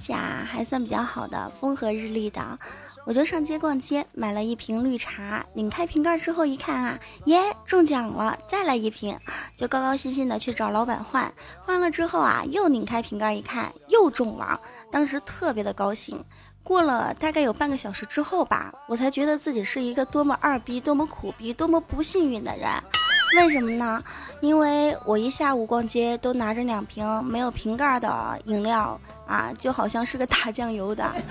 今天天气啊还算比较好的，风和日丽的，我就上街逛街，买了一瓶绿茶。拧开瓶盖之后一看啊，耶，中奖了！再来一瓶，就高高兴兴的去找老板换。换了之后啊，又拧开瓶盖一看，又中了。当时特别的高兴。过了大概有半个小时之后吧，我才觉得自己是一个多么二逼、多么苦逼、多么不幸运的人。为什么呢？因为我一下午逛街都拿着两瓶没有瓶盖的饮料啊，就好像是个打酱油的。哎，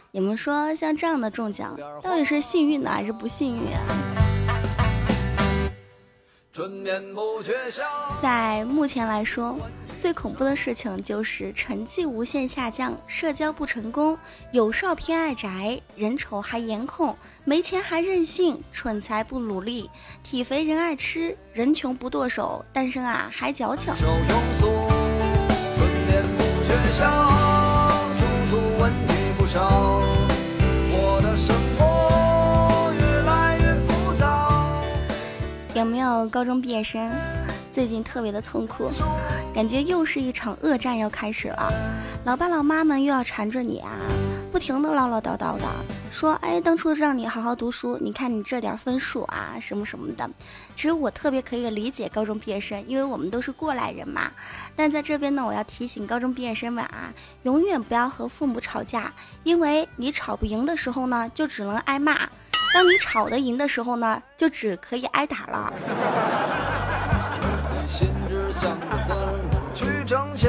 你们说像这样的中奖，到底是幸运呢还是不幸运啊？在目前来说。最恐怖的事情就是成绩无限下降，社交不成功，有少偏爱宅，人丑还颜控，没钱还任性，蠢材不努力，体肥人爱吃，人穷不剁手，单身啊还矫情。有没有高中毕业生？最近特别的痛苦，感觉又是一场恶战要开始了。老爸老妈们又要缠着你啊，不停的唠唠叨叨的说：“哎，当初让你好好读书，你看你这点分数啊，什么什么的。”其实我特别可以理解高中毕业生，因为我们都是过来人嘛。但在这边呢，我要提醒高中毕业生们啊，永远不要和父母吵架，因为你吵不赢的时候呢，就只能挨骂；当你吵得赢的时候呢，就只可以挨打了。心之向前，去挣钱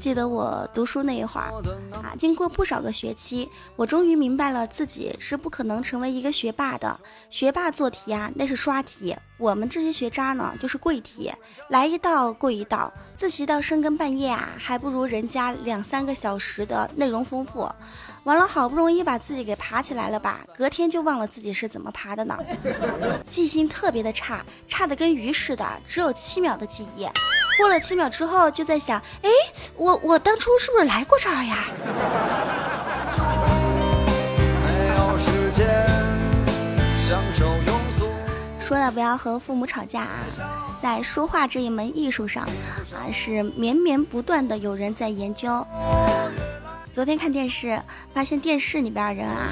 记得我读书那一会儿啊，经过不少个学期，我终于明白了自己是不可能成为一个学霸的。学霸做题啊，那是刷题；我们这些学渣呢，就是跪题，来一道跪一道，自习到深更半夜啊，还不如人家两三个小时的内容丰富。完了，好不容易把自己给爬起来了吧，隔天就忘了自己是怎么爬的呢？记性特别的差，差的跟鱼似的，只有七秒的记忆。过了七秒之后，就在想，哎，我我当初是不是来过这儿呀？说了不要和父母吵架啊，在说话这一门艺术上啊，是绵绵不断的有人在研究。昨天看电视，发现电视里边人啊，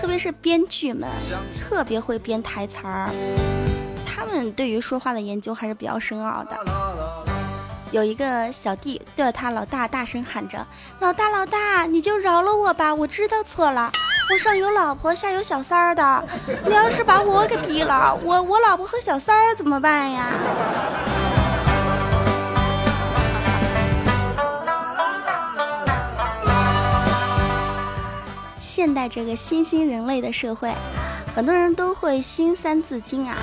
特别是编剧们，特别会编台词儿。他们对于说话的研究还是比较深奥的。有一个小弟对着他老大大声喊着：“老大老大，你就饶了我吧，我知道错了，我上有老婆下有小三儿的，你要是把我给毙了，我我老婆和小三儿怎么办呀？”现代这个新兴人类的社会，很多人都会新三字经啊。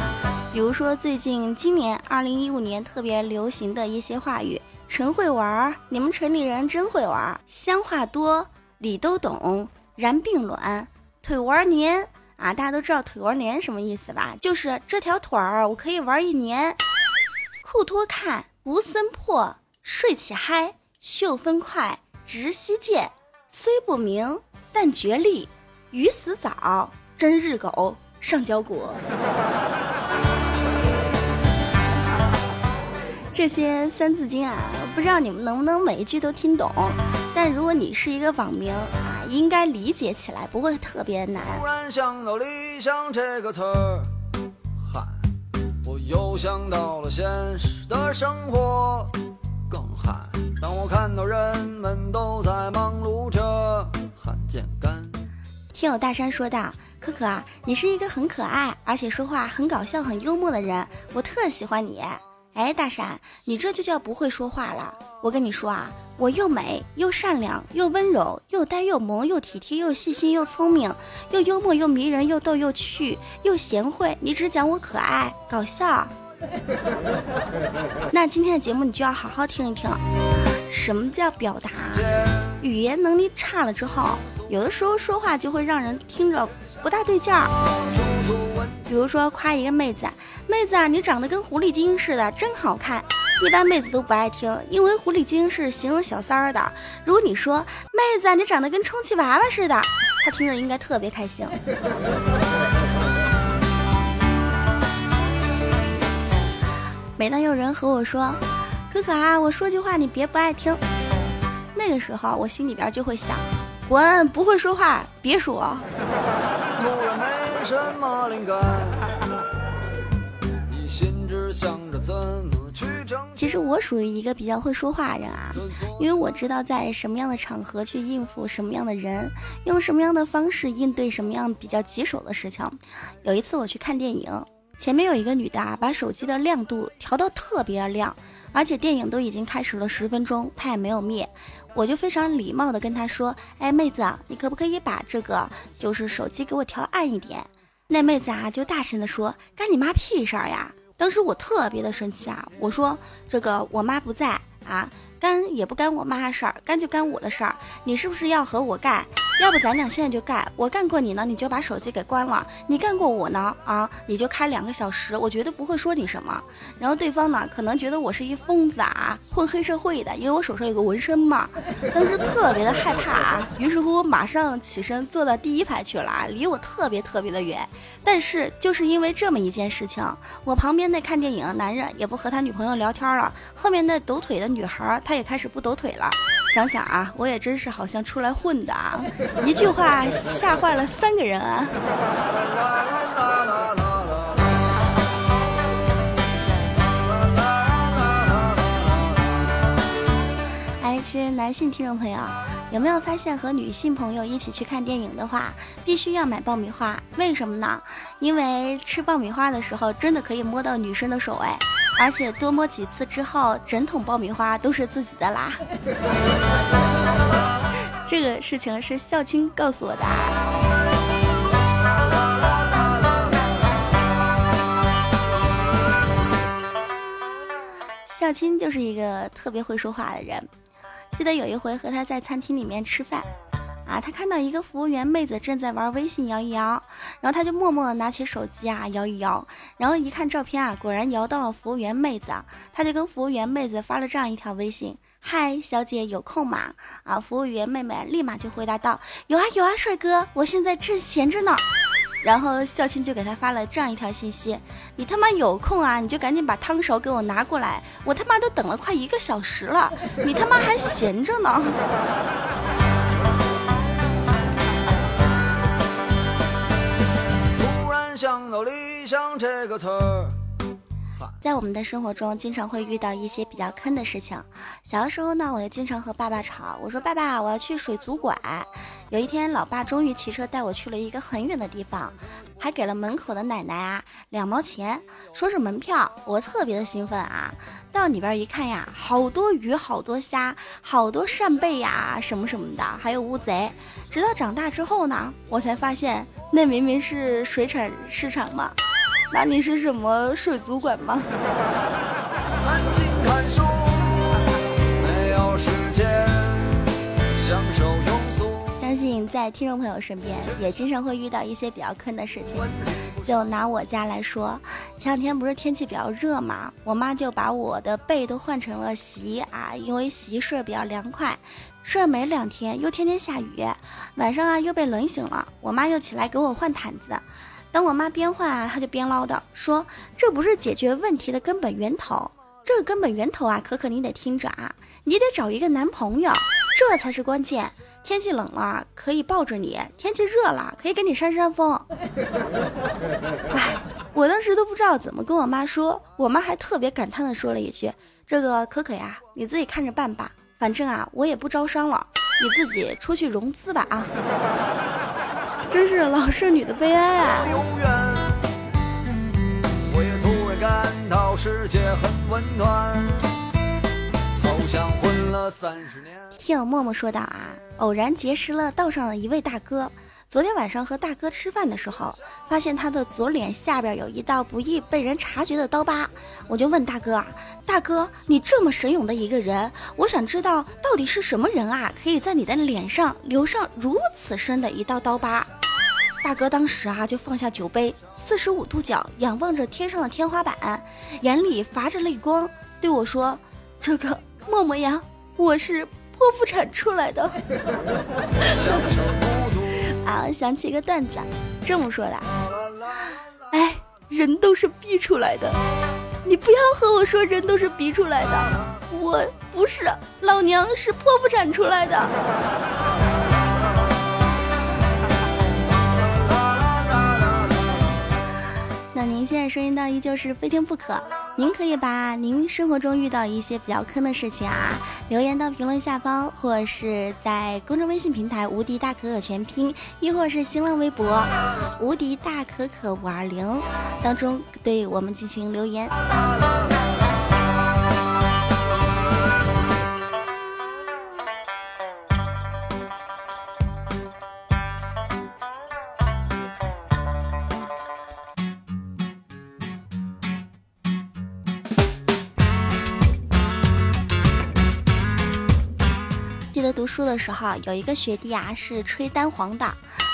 比如说最近今年二零一五年特别流行的一些话语：“陈会玩儿，你们城里人真会玩儿，乡话多，理都懂，然并卵，腿玩年啊！”大家都知道腿玩年什么意思吧？就是这条腿儿我可以玩一年。裤脱看，无森破，睡起嗨，秀分快，直西涧，虽不明。但绝力，鱼死早，真日狗，上交国。这些三字经啊，不知道你们能不能每一句都听懂？但如果你是一个网民啊，应该理解起来不会特别难。突然想到理想这个词儿，嗨，我又想到了现实的生活，更嗨。当我看到人们都在忙碌着。听友大山说道：“可可啊，你是一个很可爱，而且说话很搞笑、很幽默的人，我特喜欢你。哎，大山，你这就叫不会说话了。我跟你说啊，我又美又善良又温柔又呆又萌又体贴又细心又聪明又幽默又迷人又逗又趣又贤惠，你只讲我可爱搞笑。那今天的节目你就要好好听一听，什么叫表达？语言能力差了之后，有的时候说话就会让人听着不大对劲儿。比如说夸一个妹子，妹子啊，你长得跟狐狸精似的，真好看。一般妹子都不爱听，因为狐狸精是形容小三儿的。如果你说妹子，你长得跟充气娃娃似的，她听着应该特别开心。每当有人和我说：“可可啊，我说句话你别不爱听。”那个时候我心里边就会想：滚，不会说话别说。其实我属于一个比较会说话的人啊，因为我知道在什么样的场合去应付什么样的人，用什么样的方式应对什么样比较棘手的事情。有一次我去看电影。前面有一个女的啊，把手机的亮度调到特别亮，而且电影都已经开始了十分钟，她也没有灭。我就非常礼貌的跟她说：“哎，妹子，你可不可以把这个就是手机给我调暗一点？”那妹子啊就大声的说：“干你妈屁事儿呀！”当时我特别的生气啊，我说：“这个我妈不在啊。”干也不干我妈的事儿，干就干我的事儿。你是不是要和我干？要不咱俩现在就干。我干过你呢，你就把手机给关了；你干过我呢，啊，你就开两个小时，我绝对不会说你什么。然后对方呢，可能觉得我是一疯子啊，混黑社会的，因为我手上有个纹身嘛。当时特别的害怕啊，于是乎马上起身坐到第一排去了，离我特别特别的远。但是就是因为这么一件事情，我旁边那看电影的男人也不和他女朋友聊天了，后面那抖腿的女孩。他也开始不抖腿了，想想啊，我也真是好像出来混的啊！一句话吓坏了三个人啊！哎，其实男性听众朋友有没有发现，和女性朋友一起去看电影的话，必须要买爆米花？为什么呢？因为吃爆米花的时候，真的可以摸到女生的手哎。而且多摸几次之后，整桶爆米花都是自己的啦。这个事情是孝亲告诉我的。孝亲就是一个特别会说话的人。记得有一回和他在餐厅里面吃饭。啊，他看到一个服务员妹子正在玩微信摇一摇，然后他就默默拿起手机啊摇一摇，然后一看照片啊，果然摇到了服务员妹子，他就跟服务员妹子发了这样一条微信：嗨，小姐有空吗？啊，服务员妹妹立马就回答道：有啊有啊，帅哥，我现在正闲着呢。然后孝亲就给他发了这样一条信息：你他妈有空啊，你就赶紧把汤勺给我拿过来，我他妈都等了快一个小时了，你他妈还闲着呢。突然想到“理想这个词儿，在我们的生活中，经常会遇到一些比较坑的事情。小的时候呢，我就经常和爸爸吵，我说：“爸爸，我要去水族馆。”有一天，老爸终于骑车带我去了一个很远的地方，还给了门口的奶奶啊两毛钱，说是门票。我特别的兴奋啊！到里边一看呀，好多鱼，好多虾，好多扇贝呀，什么什么的，还有乌贼。直到长大之后呢，我才发现那明明是水产市场嘛。那你是什么水族馆吗？相信在听众朋友身边也经常会遇到一些比较坑的事情。就拿我家来说，前两天不是天气比较热嘛，我妈就把我的被都换成了席啊，因为席睡比较凉快。睡没两天又天天下雨，晚上啊又被冷醒了，我妈又起来给我换毯子。等我妈边换啊，她就边唠叨说：“这不是解决问题的根本源头，这个根本源头啊，可可你得听着啊，你得找一个男朋友，这才是关键。天气冷了可以抱着你，天气热了可以给你扇扇风。”哎，我当时都不知道怎么跟我妈说，我妈还特别感叹的说了一句：“这个可可呀，你自己看着办吧，反正啊我也不招商了，你自己出去融资吧啊。”真是老剩女的悲哀啊！世界很温暖。好像混了三十年。听默默说道啊，偶然结识了道上的一位大哥。昨天晚上和大哥吃饭的时候，发现他的左脸下边有一道不易被人察觉的刀疤，我就问大哥啊，大哥，你这么神勇的一个人，我想知道到底是什么人啊，可以在你的脸上留上如此深的一道刀疤？大哥当时啊就放下酒杯，四十五度角仰望着天上的天花板，眼里发着泪光，对我说：“这个默默呀，我是剖腹产出来的。”啊，想起一个段子，这么说的：哎，人都是逼出来的，你不要和我说人都是逼出来的，我不是，老娘是剖腹产出来的。声音呢依旧是非听不可，您可以把您生活中遇到一些比较坑的事情啊，留言到评论下方，或是在公众微信平台“无敌大可可全拼”，亦或是新浪微博“无敌大可可五二零”当中对我们进行留言。书的时候，有一个学弟啊是吹单簧的，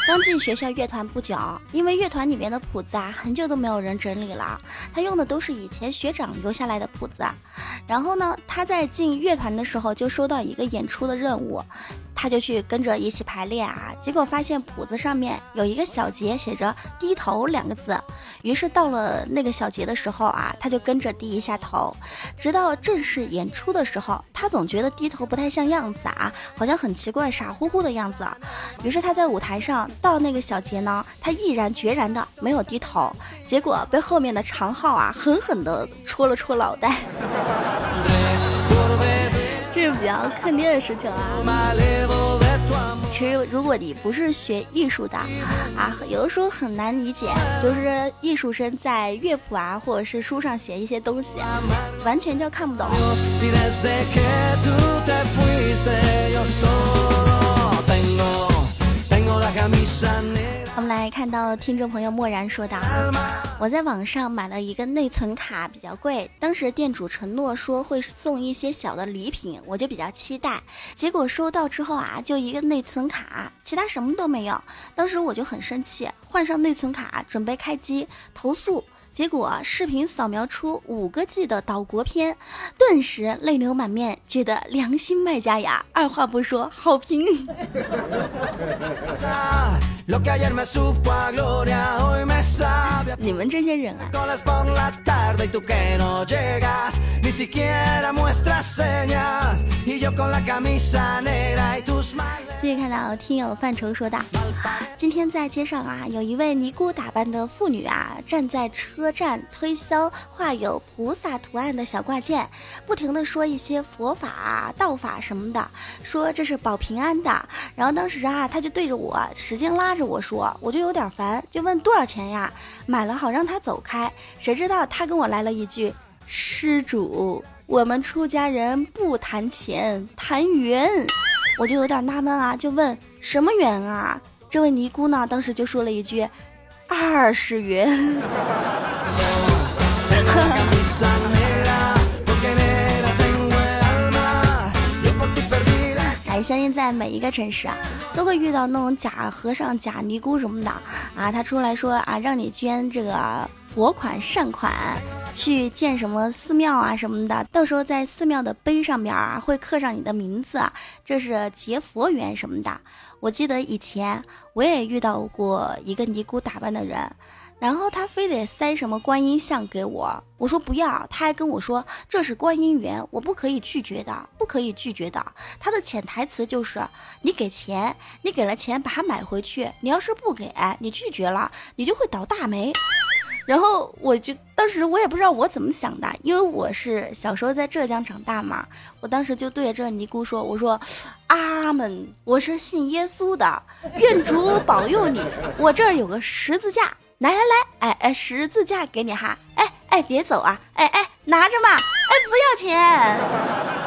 刚进学校乐团不久，因为乐团里面的谱子啊很久都没有人整理了，他用的都是以前学长留下来的谱子。然后呢，他在进乐团的时候就收到一个演出的任务。他就去跟着一起排练啊，结果发现谱子上面有一个小节写着“低头”两个字，于是到了那个小节的时候啊，他就跟着低一下头，直到正式演出的时候，他总觉得低头不太像样子啊，好像很奇怪，傻乎乎的样子。于是他在舞台上到那个小节呢，他毅然决然的没有低头，结果被后面的长号啊狠狠的戳了戳脑袋。这是比较坑爹的事情啊！其实，如果你不是学艺术的，啊，有的时候很难理解，就是艺术生在乐谱啊或者是书上写一些东西，完全就看不懂。来看到听众朋友默然说道：“我在网上买了一个内存卡，比较贵。当时店主承诺说会送一些小的礼品，我就比较期待。结果收到之后啊，就一个内存卡，其他什么都没有。当时我就很生气，换上内存卡准备开机投诉。”结果视频扫描出五个 G 的岛国片，顿时泪流满面，觉得良心卖家呀！二话不说，好评。你们这些人啊！继续看到听友范畴说道：“今天在街上啊，有一位尼姑打扮的妇女啊，站在车车站推销画有菩萨图案的小挂件，不停的说一些佛法、道法什么的，说这是保平安的。然后当时啊，他就对着我使劲拉着我说，我就有点烦，就问多少钱呀？买了好让他走开。谁知道他跟我来了一句：施主，我们出家人不谈钱，谈缘。”我就有点纳闷啊，就问什么缘啊？这位尼姑呢，当时就说了一句：“二十元。哎，相信在每一个城市啊，都会遇到那种假和尚、假尼姑什么的啊，他出来说啊，让你捐这个佛款善款。去建什么寺庙啊什么的，到时候在寺庙的碑上面啊会刻上你的名字啊，这是结佛缘什么的。我记得以前我也遇到过一个尼姑打扮的人，然后他非得塞什么观音像给我，我说不要，他还跟我说这是观音缘，我不可以拒绝的，不可以拒绝的。他的潜台词就是你给钱，你给了钱把它买回去，你要是不给，你拒绝了，你就会倒大霉。然后我就当时我也不知道我怎么想的，因为我是小时候在浙江长大嘛，我当时就对着这尼姑说：“我说，阿门，我是信耶稣的，愿主保佑你。我这儿有个十字架，来来来，哎哎，十字架给你哈，哎哎，别走啊，哎哎，拿着嘛，哎，不要钱。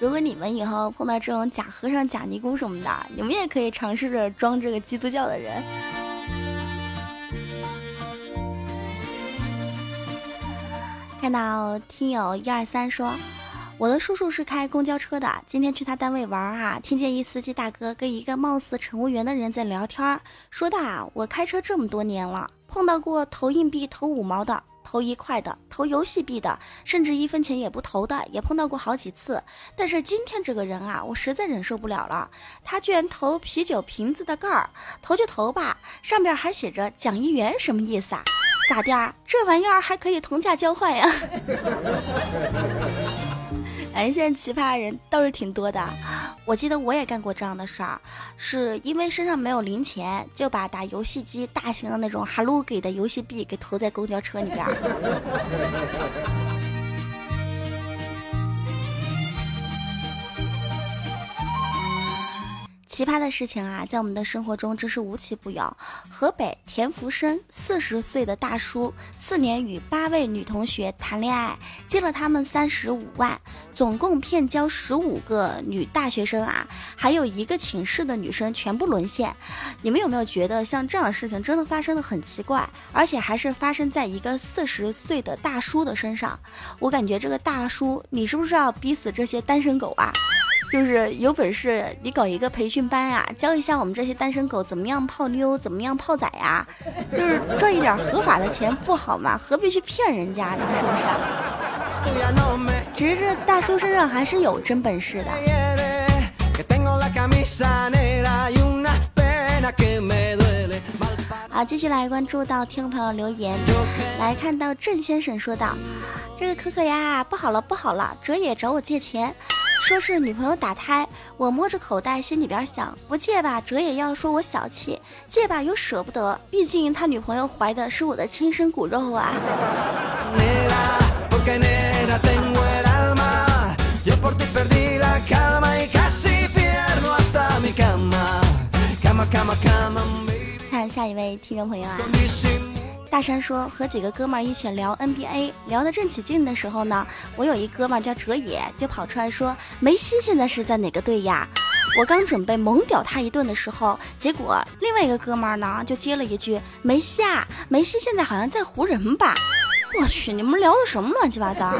如果你们以后碰到这种假和尚、假尼姑什么的，你们也可以尝试着装这个基督教的人。看到听友一二三说。我的叔叔是开公交车的，今天去他单位玩啊，听见一司机大哥跟一个貌似乘务员的人在聊天，说的啊，我开车这么多年了，碰到过投硬币投五毛的，投一块的，投游戏币的，甚至一分钱也不投的，也碰到过好几次。但是今天这个人啊，我实在忍受不了了，他居然投啤酒瓶子的盖儿，投就投吧，上边还写着奖一元，什么意思啊？咋的啊？这玩意儿还可以同价交换呀？哎，现在奇葩人倒是挺多的。我记得我也干过这样的事儿，是因为身上没有零钱，就把打游戏机大型的那种哈喽给的游戏币给投在公交车里边。奇葩的事情啊，在我们的生活中真是无奇不有。河北田福生四十岁的大叔，四年与八位女同学谈恋爱，借了他们三十五万，总共骗交十五个女大学生啊，还有一个寝室的女生全部沦陷。你们有没有觉得像这样的事情真的发生的很奇怪，而且还是发生在一个四十岁的大叔的身上？我感觉这个大叔，你是不是要逼死这些单身狗啊？就是有本事，你搞一个培训班呀，教一下我们这些单身狗怎么样泡妞，怎么样泡仔呀，就是赚一点合法的钱不好吗？何必去骗人家呢？是不是？只是这大叔身上还是有真本事的。好，继续来关注到听众朋友留言，来看到郑先生说道：“这个可可呀，不好了不好了，哲野找我借钱。”说是女朋友打胎，我摸着口袋，心里边想，不借吧，折也要说我小气；借吧，又舍不得，毕竟他女朋友怀的是我的亲生骨肉啊。看下一位听众朋友啊。大山说和几个哥们儿一起聊 NBA，聊得正起劲的时候呢，我有一哥们儿叫哲野，就跑出来说梅西现在是在哪个队呀？我刚准备猛屌他一顿的时候，结果另外一个哥们儿呢就接了一句梅西啊，梅西现在好像在湖人吧？我去，你们聊的什么乱七八糟？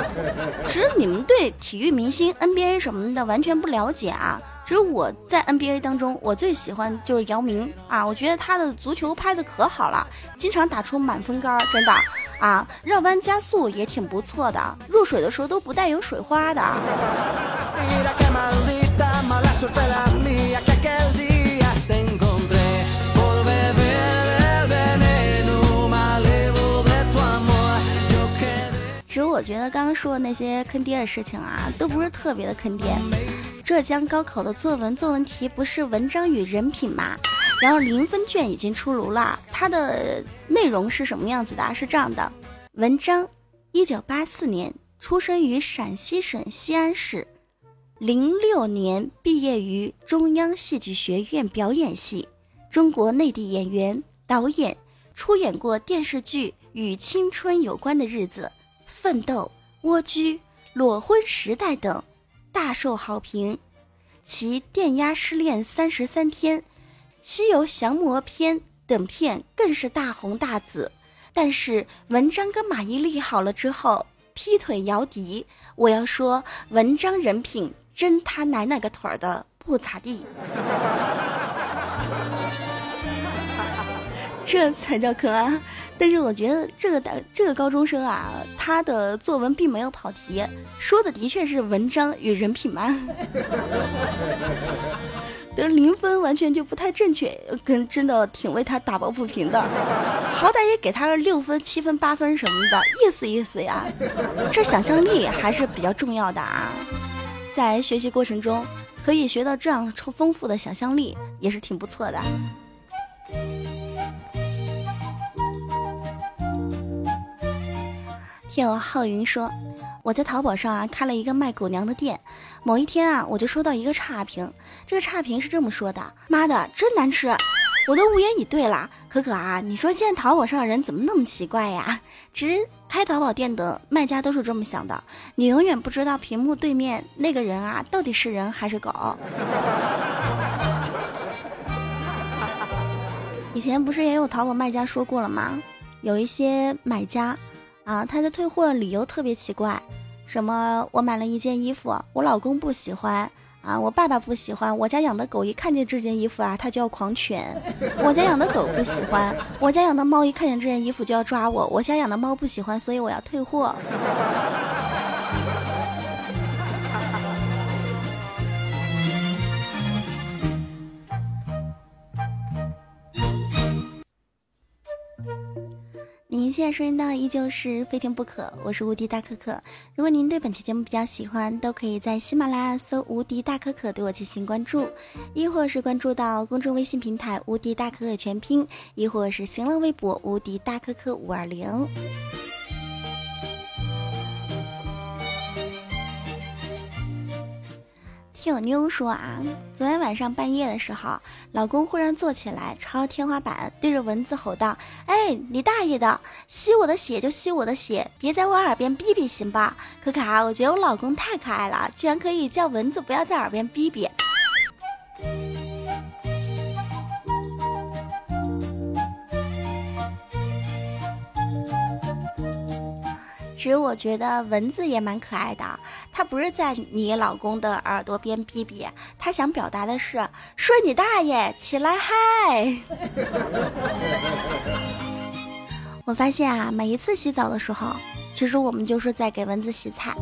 只是你们对体育明星 NBA 什么的完全不了解啊。其实我在 NBA 当中，我最喜欢就是姚明啊，我觉得他的足球拍的可好了，经常打出满分杆，真的啊，绕弯加速也挺不错的，入水的时候都不带有水花的。其实我觉得刚刚说的那些坑爹的事情啊，都不是特别的坑爹。浙江高考的作文作文题不是文章与人品吗？然后零分卷已经出炉了，它的内容是什么样子的？是这样的：文章，一九八四年出生于陕西省西安市，零六年毕业于中央戏剧学院表演系，中国内地演员、导演，出演过电视剧《与青春有关的日子》《奋斗》《蜗居》《裸婚时代》等。大受好评，其《电压失恋三十三天》《西游降魔篇》等片更是大红大紫。但是文章跟马伊琍好了之后，劈腿姚笛，我要说文章人品真他奶奶个腿儿的不咋地。这才叫坑啊！但是我觉得这个大这个高中生啊，他的作文并没有跑题，说的的确是文章与人品嘛。得零分完全就不太正确，跟真的挺为他打抱不平的。好歹也给他个六分、七分、八分什么的，意思意思呀。这想象力还是比较重要的啊，在学习过程中可以学到这样丰富的想象力，也是挺不错的。有浩云说：“我在淘宝上啊开了一个卖狗粮的店，某一天啊我就收到一个差评，这个差评是这么说的：妈的真难吃！我都无言以对了。可可啊，你说现在淘宝上的人怎么那么奇怪呀？其实开淘宝店的卖家都是这么想的，你永远不知道屏幕对面那个人啊，到底是人还是狗。以前不是也有淘宝卖家说过了吗？有一些买家，啊，他的退货理由特别奇怪，什么我买了一件衣服，我老公不喜欢，啊，我爸爸不喜欢，我家养的狗一看见这件衣服啊，它就要狂犬，我家养的狗不喜欢，我家养的猫一看见这件衣服就要抓我，我家养的猫不喜欢，所以我要退货。现在收听到依旧是《非听不可》，我是无敌大可可。如果您对本期节目比较喜欢，都可以在喜马拉雅搜“无敌大可可”对我进行关注，亦或是关注到公众微信平台“无敌大可可全拼”，亦或是新浪微博“无敌大可可五二零”。听我妞说啊，昨天晚上半夜的时候，老公忽然坐起来，朝天花板对着蚊子吼道：“哎，你大爷的！吸我的血就吸我的血，别在我耳边哔哔，行吧？”可卡，我觉得我老公太可爱了，居然可以叫蚊子不要在耳边哔哔。其实我觉得蚊子也蛮可爱的，它不是在你老公的耳朵边哔哔，它想表达的是说你大爷，起来嗨！我发现啊，每一次洗澡的时候，其实我们就是在给蚊子洗菜。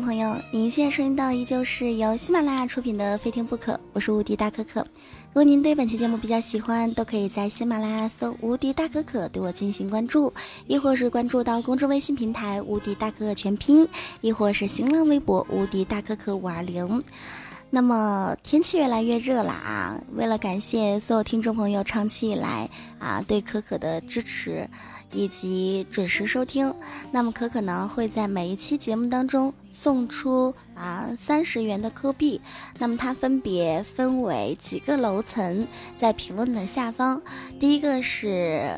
朋友，您现在收听到依旧是由喜马拉雅出品的《非听不可》，我是无敌大可可。如果您对本期节目比较喜欢，都可以在喜马拉雅搜“无敌大可可”对我进行关注，亦或是关注到公众微信平台“无敌大可可全拼”，亦或是新浪微博“无敌大可可五二零”。那么天气越来越热了啊！为了感谢所有听众朋友长期以来啊对可可的支持。以及准时收听，那么可可呢会在每一期节目当中送出啊三十元的 Q 币，那么它分别分为几个楼层，在评论的下方，第一个是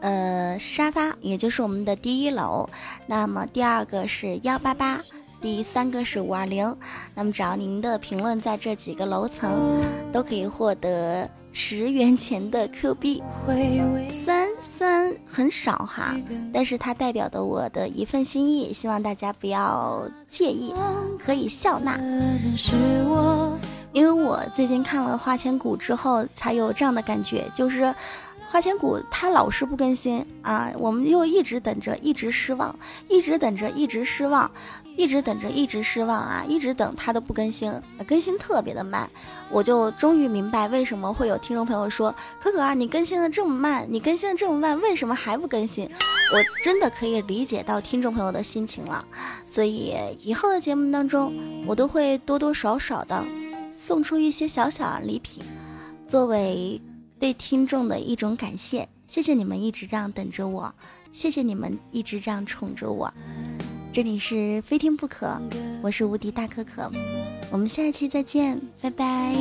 呃沙发，也就是我们的第一楼，那么第二个是幺八八，第三个是五二零，那么只要您的评论在这几个楼层，都可以获得。十元钱的 Q 币，三三很少哈，但是它代表的我的一份心意，希望大家不要介意，可以笑纳。因为我最近看了《花千骨》之后，才有这样的感觉，就是。花千骨它老是不更新啊，我们又一直等着，一直失望，一直等着，一直失望，一直等着，一直失望啊，一直等他都不更新，更新特别的慢，我就终于明白为什么会有听众朋友说可可啊，你更新的这么慢，你更新的这么慢，为什么还不更新？我真的可以理解到听众朋友的心情了，所以以后的节目当中，我都会多多少少的送出一些小小礼品，作为。对听众的一种感谢，谢谢你们一直这样等着我，谢谢你们一直这样宠着我。这里是非听不可，我是无敌大可可，我们下一期再见，拜拜。